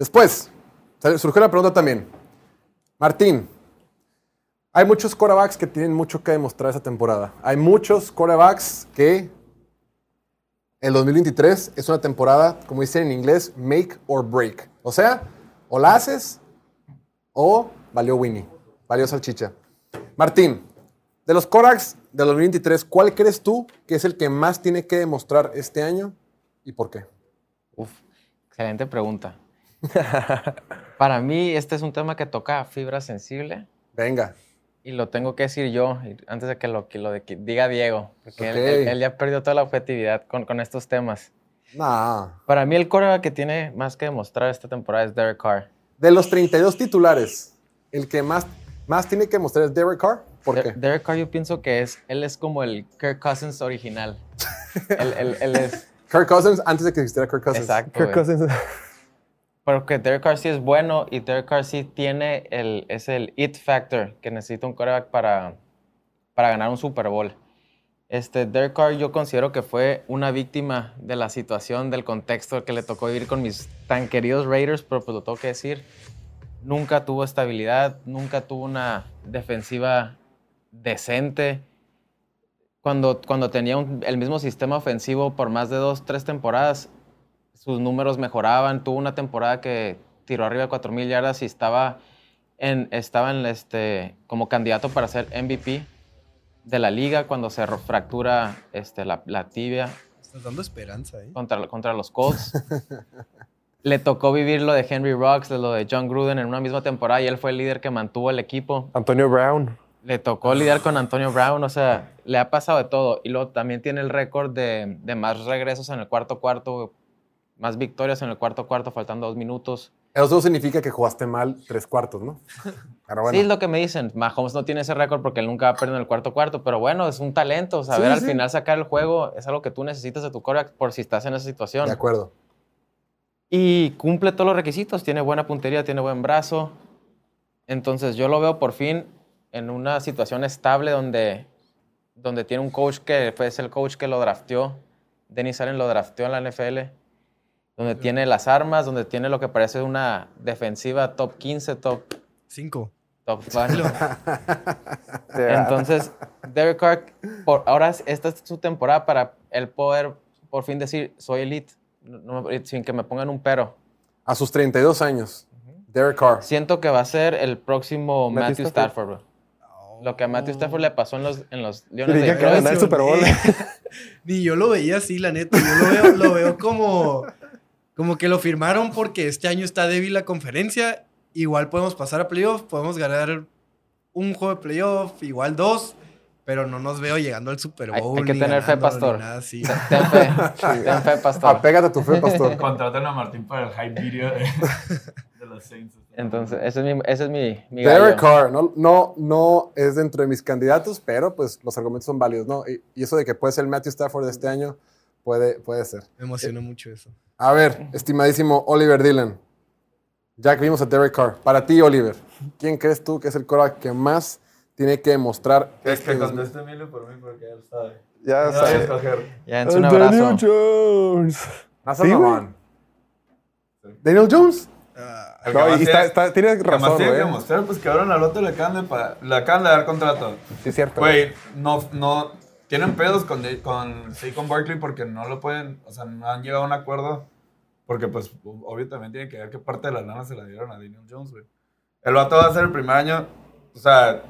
Después, surgió la pregunta también. Martín, hay muchos quarterbacks que tienen mucho que demostrar esta temporada. Hay muchos quarterbacks que el 2023 es una temporada, como dicen en inglés, make or break. O sea, o la haces o valió Winnie, valió salchicha. Martín, de los quarterbacks del 2023, ¿cuál crees tú que es el que más tiene que demostrar este año y por qué? Uf, excelente pregunta. Para mí, este es un tema que toca fibra sensible Venga. y lo tengo que decir yo antes de que lo, que lo de que diga Diego, porque él- Ok. él, él ya perdió toda la objetividad con, con estos temas. Nah. Para mí, el coreback que tiene más que demostrar esta temporada es Derek Carr. De los 32 titulares, el que más, más tiene que mostrar es Derek Carr. ¿Por De- qué? Derek Carr, yo pienso que es, él es como el Kirk Cousins original. él, él- él es. Kirk Cousins antes de que existiera Kirk Cousins. Exacto. Kirk. Cousins. Porque Derek Carr sí es bueno y Derek Carr sí tiene el, es el it factor que necesita un quarterback para, para ganar un Super Bowl. Este, Derek Carr yo considero que fue una víctima de la situación, del contexto que le tocó vivir con mis tan queridos Raiders, pero pues lo tengo que decir, nunca tuvo estabilidad, nunca tuvo una defensiva decente. Cuando, cuando tenía un- el mismo sistema ofensivo por más de dos, tres temporadas, sus números mejoraban. Tuvo una temporada que tiró arriba de 4.000 yardas y estaba, en, estaba en este, como candidato para ser MVP de la liga cuando se fractura este, la, la tibia Estás dando esperanza, ¿eh? contra, contra los Colts. Le tocó vivir lo de Henry Rocks, lo de John Gruden en una misma temporada y él fue el líder que mantuvo el equipo. Antonio Brown. Le tocó lidiar con Antonio Brown, o sea, le ha pasado de todo. Y luego también tiene el récord de, de más regresos en el cuarto cuarto, más victorias en el cuarto cuarto, faltando dos minutos. Eso significa que jugaste mal tres cuartos, ¿no? Pero bueno. Sí, es lo que me dicen. Mahomes no tiene ese récord porque él nunca ha perdido en el cuarto cuarto, pero bueno, es un talento. Saber Sí, al sí. final sacar el juego es algo que tú necesitas de tu coreback por si estás en esa situación. De acuerdo. Y cumple todos los requisitos. Tiene buena puntería, tiene buen brazo. Entonces yo lo veo por fin en una situación estable donde, donde tiene un coach que fue es el coach que lo drafteó. Dennis Allen lo drafteó en la NFL. Donde tiene las armas, donde tiene lo que parece una defensiva top 15, top, Cinco. top 20. Entonces, Derek Carr, por, ahora es- esta es su temporada para él poder por fin decir, soy elite, no- sin que me pongan un pero. A sus 32 años, Derek Carr. Siento que va a ser el próximo Matthew Matthew, Stafford. bro. Lo que a Matthew Stafford le pasó en los, en los Leones de que iba a ganar Detroit. el Super Bowl. Ni yo lo veía así, la neta. Yo lo veo, lo veo como, como que lo firmaron porque este año está débil la conferencia. Igual podemos pasar a playoff, podemos ganar un juego de playoff, igual dos, pero no nos veo llegando al Super Hay- Bowl. hay que ni tener fe, pastor. nada así. Ten fe, ten fe, pastor. Apégate a tu fe, pastor. Contraten a Martín para el hype video de, de los Saints. Entonces, ese es mi, ese es mi, mi Derek gallo. Carr, no, no, no es dentro de mis candidatos, pero pues los argumentos son válidos, ¿no? Y, y eso de que puede ser el Matthew Stafford de este año, puede, puede ser. Me emociona mucho eso. A ver, estimadísimo Oliver Dillon. Ya que vimos a Derek Carr. Para ti, Oliver, ¿quién crees tú que es el quarterback que más tiene que demostrar? Es que este conteste Emilio por mí porque él sabe. Ya No voy a sabe. escoger. Ya, es un Antonio abrazo. Jones. No Sí, güey. Daniel Jones. Ah, que No, y está, tiene- está, que razón, tiene que güey. demostrar, pues que ahora en Alote le acaban de, le acaban de dar contrato. Sí, es cierto. Güey, no, no, tienen pedos con, con Saquon Barkley porque no lo pueden, o sea, no han llegado a un acuerdo. Porque, pues, obvio también tiene que ver qué parte de la lana se la dieron a Daniel Jones, güey. El vato va a ser el primer año, o sea,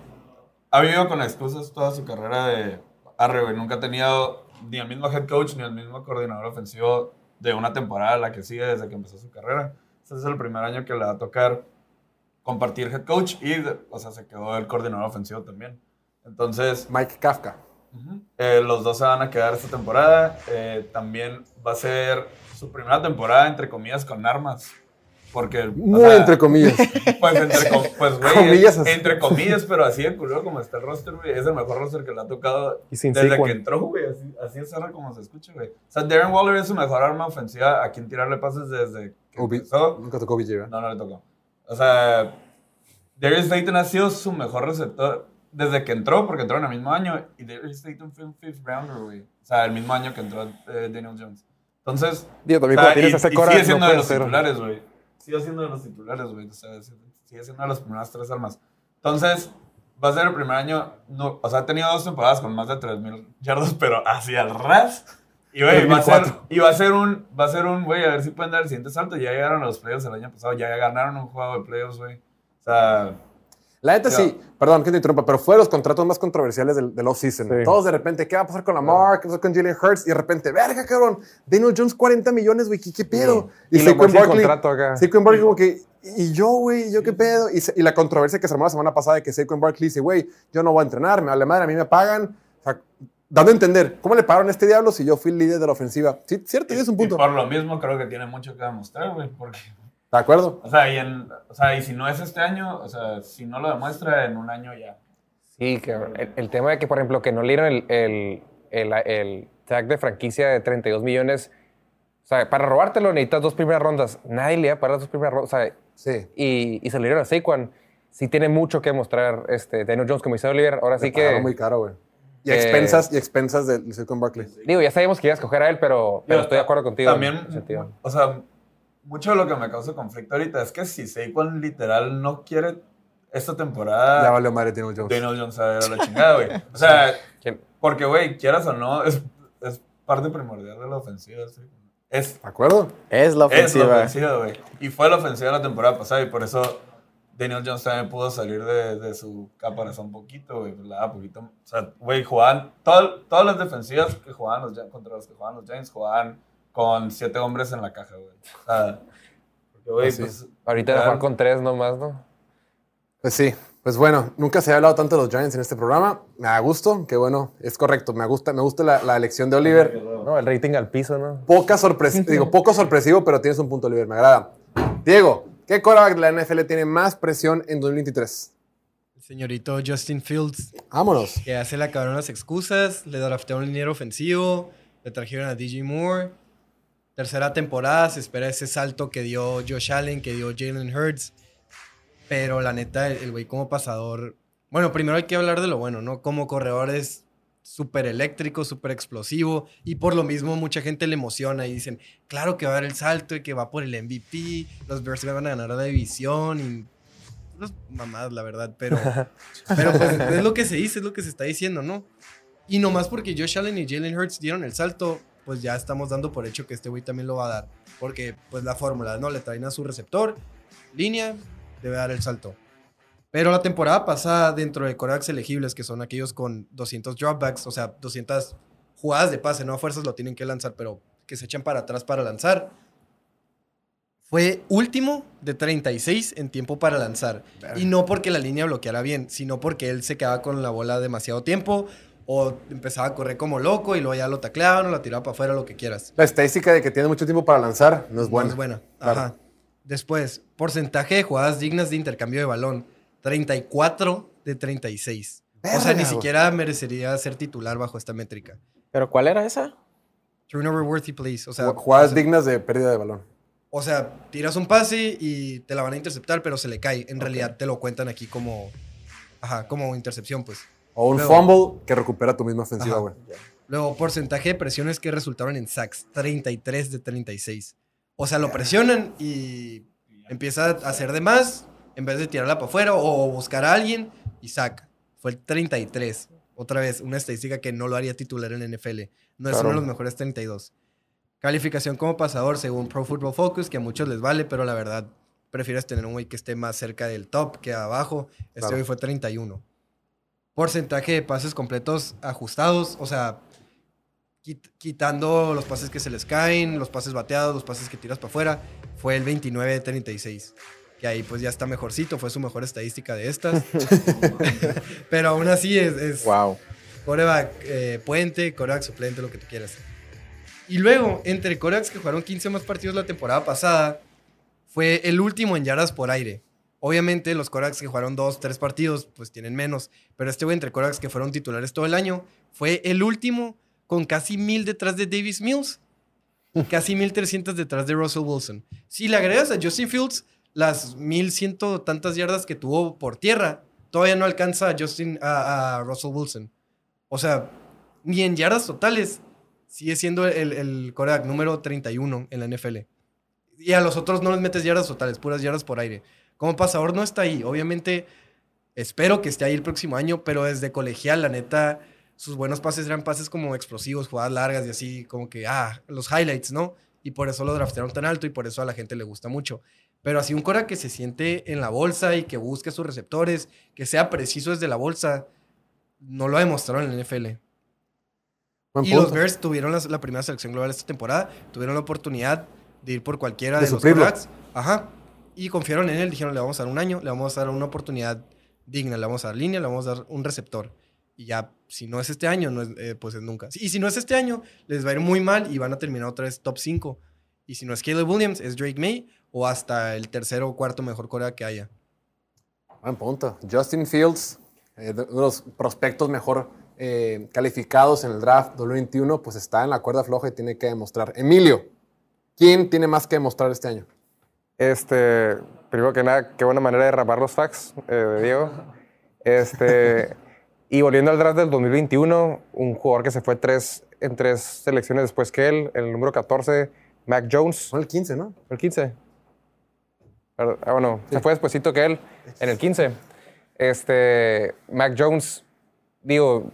ha vivido con excusas toda su carrera de arre, güey. Nunca ha tenido ni el mismo head coach ni el mismo coordinador ofensivo de una temporada a la que sigue desde que empezó su carrera. Ese es el primer año que le va a tocar compartir head coach y, o sea, se quedó el coordinador ofensivo también. Entonces, Mike Kafka. Ujú. Eh, los dos se van a quedar esta temporada. Eh, también va a ser su primera temporada, entre comillas, con armas. Porque. o Muy sea, entre comillas. Pues, entre, com- pues, güey, Comillas así. entre comillas, pero así de culero como está el roster, güey. Es el mejor roster que le ha tocado Y sin desde que entró, güey. Así, así es cerra como se escucha, güey. O sea, Darren Waller es su mejor arma ofensiva a quien tirarle pases desde que Obi- empezó. Nunca tocó ¿verdad? No, no le tocó. O sea, Darius Slayton ha sido su mejor receptor desde que entró, porque entró en el mismo año. Y Darius Slayton fue un fifth rounder, güey. O sea, el mismo año que entró eh, Daniel Jones. Entonces, Digo, también o sea, tienes y, ese y cora, sigue no siendo de puede los ser. titulares, güey. sigue siendo de los titulares, güey. O sea, sigue siendo de las primeras tres armas. Entonces, va a ser el primer año, no, o sea, ha tenido dos temporadas con más de 3.000 yardos, pero hacia el ras. Y, güey, va a ser, 2004. y va a ser un, va a ser un, güey, a ver si pueden dar el siguiente salto. Ya llegaron a los playoffs el año pasado, ya ganaron un juego de playoffs, güey. O sea, La neta sí, perdón que te interrumpa, pero fue de los contratos más controversiales del, del off-season. Sí. Todos de repente, ¿qué va a pasar con Lamar? ¿Qué va a pasar con Jalen Hurts? Y de repente, verga, cabrón, Daniel Jones 40 millones, güey, ¿qué, pedo? Y, lo Saquon acá. Saquon Barkley como que, ¿y yo, güey? ¿Yo qué pedo? Y, y la controversia que se armó la semana pasada de que Saquon Barkley dice, güey, yo no voy a entrenar, me vale madre, a mí me pagan. O sea, dando a entender, ¿cómo le pagaron a este diablo si yo fui el líder de la ofensiva? Sí, cierto, tienes un y punto. por lo mismo creo que tiene mucho que demostrar, güey, porque ¿De acuerdo? O sea, y, en, o sea, y si no es este año, o sea, si no lo demuestra, en un año ya. Sí, cabrón. El, el tema de que, por ejemplo, que no le dieron el, el, el, el tag de franquicia de 32 millones. O sea, para robártelo necesitas dos primeras rondas. Nadie le iba a pagar las dos primeras rondas. O sea, Sí. y, y se le dieron a Saquon. Sí tiene mucho que mostrar este, Daniel Jones, como dice Oliver. Ahora sí Le que... muy caro, güey. Y a Eh, expensas, y a expensas de de Saquon Barkley. Digo, ya sabíamos que ibas a escoger a él, pero, pero Yo estoy de acuerdo contigo. También, en ese sentido. o sea, mucho de lo que me causa conflicto ahorita es que si Saquon literal no quiere esta temporada, Ya valió madre Daniel Jones. Daniel Jones a la chingada, güey. O sea, ¿Quién? porque, güey, quieras o no, es, es parte primordial de la ofensiva. sí. Es ¿De acuerdo? Es la Es la ofensiva. ofensiva, güey. Y fue la ofensiva la temporada pasada y por eso Daniel Jones también pudo salir de, de su caparazón un poquito, güey. Pues la daba poquito. O sea, güey, jugaban. todo- todas las defensivas que jugaban los, contra los que jugaban los Giants jugaban con siete hombres en la caja, güey. O sea, porque, güey, Pues sí. pues. Ahorita literal, jugar con tres nomás, ¿no? Pues sí, pues bueno, nunca se había hablado tanto de los Giants en este programa. Me da gusto, que bueno, es correcto. Me gusta, me gusta la, la elección de Oliver. No, el rating al piso, ¿no? Poca sorpresa, digo, poco sorpresivo, pero tienes un punto, Oliver. Me agrada. Diego, ¿qué quarterback de la NFL tiene más presión en 2023? El señorito Justin Fields, Vámonos. que ya se le acabaron las excusas, le draftearon un liniero ofensivo, le trajeron a DJ Moore. Tercera temporada, se espera ese salto que dio Josh Allen, que dio Jalen Hurts. Pero la neta, el güey como pasador. Bueno, primero hay que hablar de lo bueno, ¿no? Como corredor es súper eléctrico, súper explosivo. Y por lo mismo, mucha gente le emociona y dicen, claro que va a dar el salto y que va por el MVP. Los Bears van a ganar la división. Y unas mamadas, la verdad, pero, pero pues, es lo que se dice, es lo que se está diciendo, ¿no? Y nomás porque Josh Allen y Jalen Hurts dieron el salto, pues ya estamos dando por hecho que este güey también lo va a dar. Porque, pues la fórmula, ¿no? Le traen a su receptor, línea, debe dar el salto. Pero la temporada pasada, dentro de corebacks elegibles, que son aquellos con 200 dropbacks, o sea, 200 jugadas de pase, no a fuerzas lo tienen que lanzar, pero que se echan para atrás para lanzar, fue último de 36 en tiempo para lanzar. Y no porque la línea bloqueara bien, sino porque él se quedaba con la bola demasiado tiempo o empezaba a correr como loco y luego ya lo tacleaban o la tiraba para afuera, lo que quieras. La estadística de que tiene mucho tiempo para lanzar no es No buena. es buena. Claro. Ajá. Después, porcentaje de jugadas dignas de intercambio de balón. 34 de 36. o sea, Verga, ni siquiera merecería ser titular bajo esta métrica. ¿Pero cuál era esa? Turnover worthy plays. O sea, Jugadas o sea, dignas de pérdida de balón. O sea, tiras un pase y te la van a interceptar, pero se le cae. En realidad te lo cuentan aquí como. Ajá, como intercepción, pues. O un Luego- fumble que recupera tu misma ofensiva, güey. Luego, porcentaje de presiones que resultaron en sacks, 33 de 36. O sea, lo presionan y empieza a hacer de más en vez de tirarla para afuera o buscar a alguien y saca. Fue el 33. Otra vez, una estadística que no lo haría titular en NFL. No es Claro. uno de los mejores 32. Calificación como pasador según Pro Football Focus, que a muchos les vale, pero la verdad, prefieres tener un güey que esté más cerca del top que abajo. Este Claro. güey fue 31. Porcentaje de pases completos ajustados, o sea, quit- quitando los pases que se les caen, los pases bateados, los pases que tiras para afuera, fue el 29 de 36. Que ahí pues ya está mejorcito, fue su mejor estadística de estas. Pero aún así es, es Wow. coreback eh, puente, coreback suplente, lo que tú quieras. Y luego, entre corebacks que jugaron 15 más partidos la temporada pasada, fue el último en yardas por aire. Obviamente, los corebacks que jugaron 2, 3 partidos, pues tienen menos. Pero este güey, entre corebacks que fueron titulares todo el año, fue el último con casi 1000 detrás de Davis Mills casi 1300 detrás de Russell Wilson. Si le agregas a Justin Fields las 1100 tantas yardas que tuvo por tierra, todavía no alcanza a, Justin, a, Russell Wilson. O sea, ni en yardas totales sigue siendo el, el quarterback número 31 en la NFL. Y a los otros no les metes yardas totales, puras yardas por aire. Como pasador no está ahí. Obviamente, espero que esté ahí el próximo año, pero desde colegial, la neta, sus buenos pases eran pases como explosivos, jugadas largas y así, como que, ah, los highlights, ¿no? Y por eso lo draftearon tan alto y por eso a la gente le gusta mucho. Pero así un Cora que se siente en la bolsa y que busque sus receptores, que sea preciso desde la bolsa, no lo ha demostrado en el NFL. Buen Y punto. los Bears tuvieron las- la, primera selección global esta temporada, tuvieron la oportunidad de ir por cualquiera De de, los quarterbacks. Ajá. Y confiaron en él, dijeron, le vamos a dar un año, le vamos a dar una oportunidad digna, le vamos a dar línea, le vamos a dar un receptor. Y ya, si no es este año, no es, eh, pues es nunca. Y si no es este año, les va a ir muy mal y van a terminar otra vez top 5. Y si no es Caleb Williams, es Drake May o hasta el tercero o cuarto mejor corea que haya. Buen punto. Justin Fields, eh, de los prospectos mejor eh, calificados en el draft 2021, pues está en la cuerda floja y tiene que demostrar. Emilio, ¿quién tiene más que demostrar este año? Este, primero que nada, qué buena manera de rapar los facts eh, de Diego. Este, y volviendo al draft del 2021, un jugador que se fue tres, en tres selecciones después que él, el número 14, Mac Jones, el 15, ¿no? el 15. Perdón, Ah, bueno, se fue despuesito que él, en el 15. Este, Mac Jones, digo,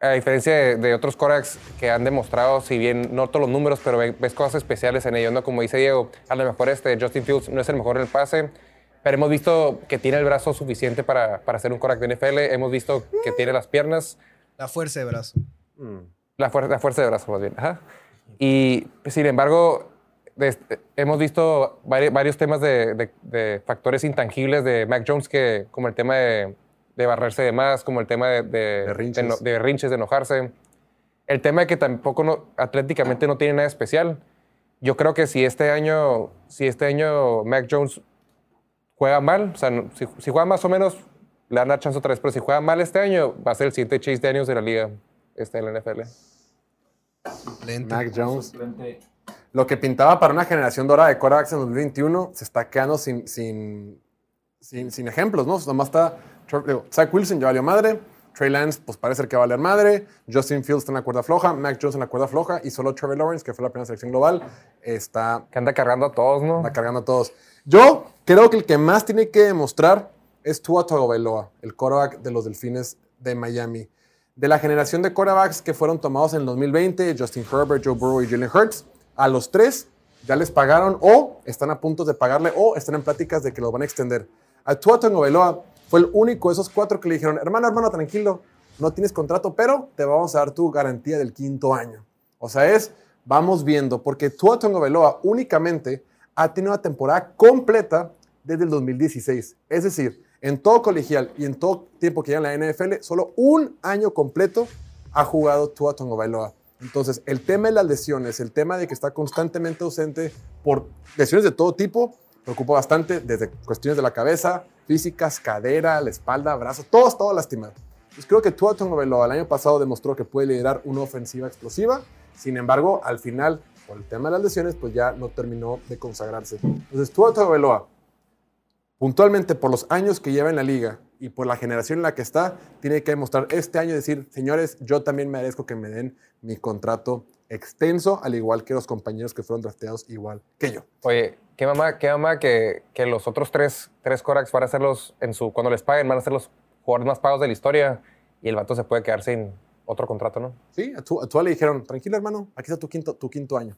a diferencia de, de otros Corax que han demostrado, si bien no todos los números, pero ve- ves cosas especiales en ellos, ¿no? Como dice Diego, a lo mejor este Justin Fields no es el mejor en el pase, pero hemos visto que tiene el brazo suficiente para, para ser un Corax de NFL, hemos visto que tiene las piernas, La fuerza de brazo. la, fuer- la fuerza de brazo, más bien. Ajá. Y sin embargo, este- hemos visto vari- varios temas de, de- de factores intangibles de Mac Jones, que, como el tema de, de barrerse de más, como el tema de, de, Berrinches. de, no- de berrinches, de enojarse. El tema de que tampoco no- atléticamente no tiene nada especial. Yo creo que si este año, si este año Mac Jones juega mal, o sea, si, si juega más o menos, le dan la chance otra vez, pero si juega mal este año, va a ser el siguiente Chase Daniels de la liga, este, en la NFL. Suplente. Mac Jones. Lo que pintaba para una generación dorada de quarterbacks en 2021 se está quedando sin, sin, sin, sin ejemplos, ¿no? Nomás está digo, Zach Wilson ya valió madre. Trey Lance, pues parece que va a valer madre. Justin Fields está en la cuerda floja. Mac Jones en la cuerda floja. Y solo Trevor Lawrence, que fue la primera selección global, está Que anda cargando a todos, ¿no? Está cargando a todos. Yo creo que el que más tiene que demostrar es Tua Tagovailoa, el quarterback de los Delfines de Miami. De la generación de quarterbacks que fueron tomados en el 2020, Justin Herbert, Joe Burrow y Jalen Hurts, a los tres ya les pagaron o están a punto de pagarle o están en pláticas de que los van a extender. A Tua Tagovailoa fue el único de esos cuatro que le dijeron, hermano, hermano, tranquilo, no tienes contrato, pero te vamos a dar tu garantía del quinto año. O sea, es, vamos viendo, porque Tua Tagovailoa únicamente ha tenido una temporada completa desde el 2016. Es decir, en todo colegial y en todo tiempo que lleva en la NFL, solo un año completo ha jugado Tua Tagovailoa. Entonces, el tema de las lesiones, el tema de que está constantemente ausente por lesiones de todo tipo, preocupa bastante, desde cuestiones de la cabeza, físicas, cadera, la espalda, brazo, todo está lastimado. Pues creo que Tua Tagovailoa el año pasado demostró que puede liderar una ofensiva explosiva. Sin embargo, al final, por el tema de las lesiones, pues ya no terminó de consagrarse. Entonces, Tua Tagovailoa, puntualmente por los años que lleva en la liga y por la generación en la que está, tiene que demostrar este año decir, señores, yo también merezco que me den mi contrato extenso, al igual que los compañeros que fueron drafteados igual que yo. Oye, qué mamá, qué mamá que, que los otros tres, tres Corax van a ser los, en su, cuando les paguen, van a ser los jugadores más pagos de la historia y el vato se puede quedar sin otro contrato, ¿no? Sí, a Tua, a Tua le dijeron, tranquilo hermano, aquí está tu quinto, tu quinto año.